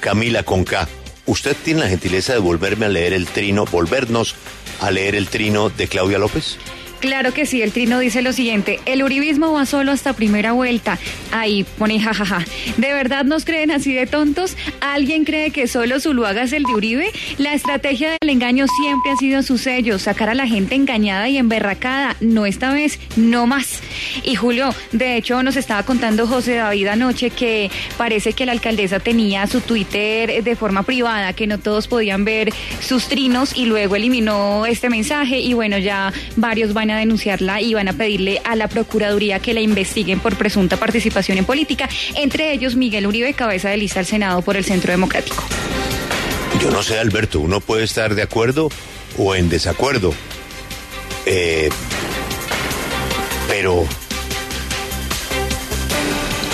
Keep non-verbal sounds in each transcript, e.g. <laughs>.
Camila Conca, ¿usted tiene la gentileza de volverme a leer el trino, volvernos a leer el trino de Claudia López? Claro que sí, el trino dice lo siguiente, el uribismo va solo hasta primera vuelta. Ahí pone jajaja. ¿De verdad nos creen así de tontos? ¿Alguien cree que solo Zuluaga es el de Uribe? La estrategia del engaño siempre ha sido su sello, sacar a la gente engañada y emberracada. No esta vez, no más. Y Julio, de hecho nos estaba contando José David anoche que parece que la alcaldesa tenía su Twitter de forma privada, que no todos podían ver sus trinos y luego eliminó este mensaje y bueno, ya varios van a denunciarla y van a pedirle a la Procuraduría que la investiguen por presunta participación en política, entre ellos Miguel Uribe, cabeza de lista al Senado por el Centro Democrático. Yo no sé, Alberto, uno puede estar de acuerdo o en desacuerdo. Eh, pero,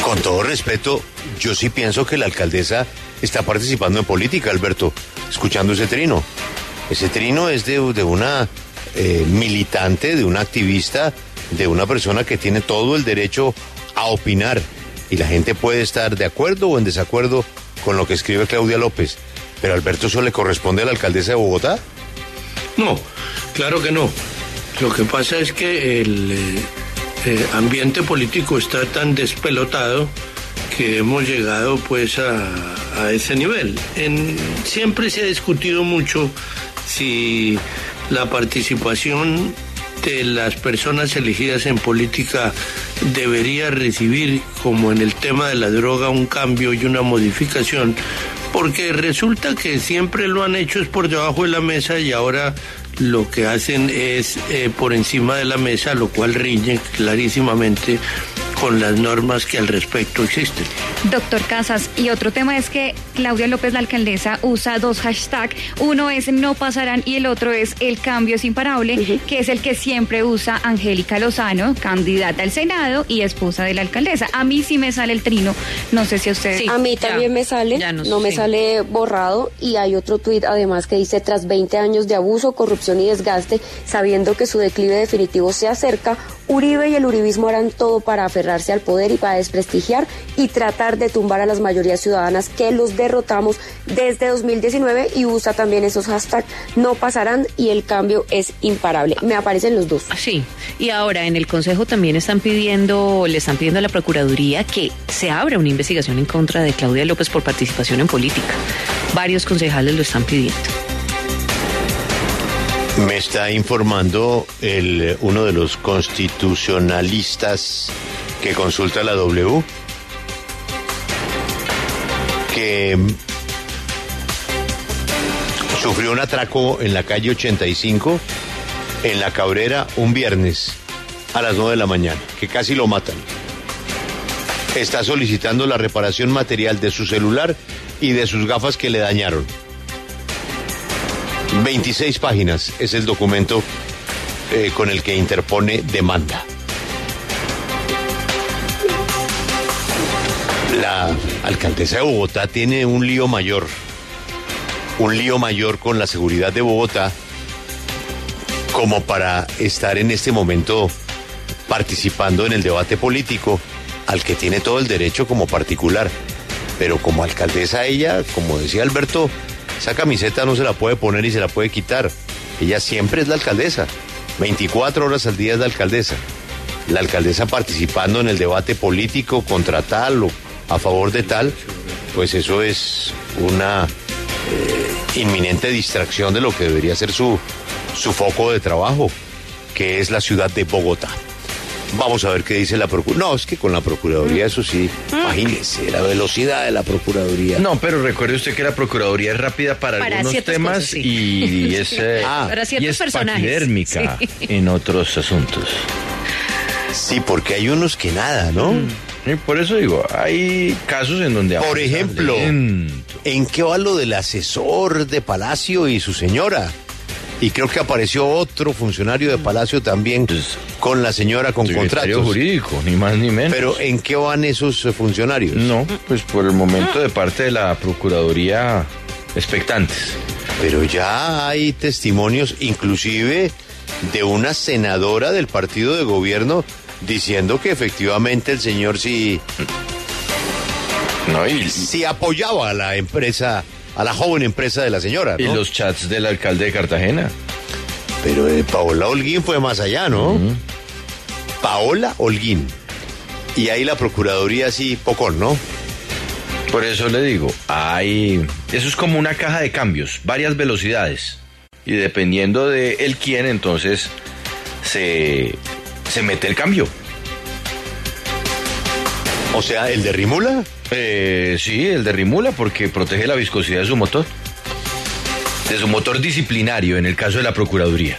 con todo respeto, yo sí pienso que la alcaldesa está participando en política, Alberto, escuchando ese trino. Ese trino es de, de una eh, militante, de una activista, de una persona que tiene todo el derecho a opinar. Y la gente puede estar de acuerdo o en desacuerdo con lo que escribe Claudia López. Pero Alberto, ¿eso le corresponde a la alcaldesa de Bogotá? No, claro que no. Lo que pasa es que el eh, eh, ambiente político está tan despelotado que hemos llegado pues a, a ese nivel. En, siempre se ha discutido mucho si la participación de las personas elegidas en política debería recibir, como en el tema de la droga, un cambio y una modificación, porque resulta que siempre lo han hecho es por debajo de la mesa y ahora lo que hacen es eh, por encima de la mesa, lo cual riñe clarísimamente con las normas que al respecto existen. Doctor Casas, y otro tema es que Claudia López, la alcaldesa, usa dos hashtags. Uno es no pasarán y el otro es el cambio es imparable, que es el que siempre usa Angélica Lozano, candidata al Senado y esposa de la alcaldesa. A mí sí me sale el trino, no sé si a usted... a mí también me sale, no, me sale borrado y hay otro tuit además que dice tras 20 años de abuso, corrupción y desgaste, sabiendo que su declive definitivo se acerca, Uribe y el uribismo harán todo para aferrarse al poder y para desprestigiar y tratar de tumbar a las mayorías ciudadanas que los derrotamos desde 2019 y usa también esos hashtags no pasarán y el cambio es imparable. Me aparecen los dos. Sí, y ahora en el Consejo también están pidiendo, le están pidiendo a la Procuraduría que se abra una investigación en contra de Claudia López por participación en política. Varios concejales lo están pidiendo. Me está informando el, uno de los constitucionalistas que consulta la W que sufrió un atraco en la calle 85 en la Cabrera un viernes a las 9 de la mañana, que casi lo matan. Está solicitando la reparación material de su celular y de sus gafas que le dañaron. 26 páginas es el documento eh, con el que interpone demanda. La alcaldesa de Bogotá tiene un lío mayor, un lío mayor con la seguridad de Bogotá como para estar en este momento participando en el debate político al que tiene todo el derecho como particular. Pero como alcaldesa ella, como decía Alberto, esa camiseta no se la puede poner y se la puede quitar. Ella siempre es la alcaldesa. 24 horas al día es la alcaldesa. La alcaldesa participando en el debate político contra tal o a favor de tal, pues eso es una eh, inminente distracción de lo que debería ser su, su foco de trabajo, que es la ciudad de Bogotá. Vamos a ver qué dice la Procuraduría. No, es que con la Procuraduría, eso sí, imagínese la velocidad de la Procuraduría. No, pero recuerde usted que la Procuraduría es rápida para, Para algunos temas cosas, sí. y <laughs> es, eh, Ah, Para y es paquidérmica Sí. en otros asuntos. Sí, porque hay unos que nada, ¿no? Y por eso digo, hay casos en donde... Por ejemplo, lento. ¿en qué va lo del asesor de Palacio y su señora? Y creo que apareció otro funcionario de Palacio también Pues, con la señora con Secretario contratos. jurídico, ni más ni menos. Pero ¿en qué van esos eh, funcionarios? No, pues por el momento de parte de la Procuraduría expectantes. Pero ya hay testimonios, inclusive de una senadora del partido de gobierno, diciendo que efectivamente el señor sí No, y sí apoyaba a la empresa, a la joven empresa de la señora. Y los chats del alcalde de Cartagena. Pero eh, Paola Holguín fue más allá, ¿no? Paola Holguín. Y ahí la Procuraduría sí, poco, ¿no? Por eso le digo, hay... Eso es como una caja de cambios, varias velocidades. Y dependiendo de el quién, entonces se, se mete el cambio. O sea, ¿el de Rimula? Eh, sí, el de Rimula, porque protege la viscosidad de su motor. De su motor disciplinario, en el caso de la Procuraduría.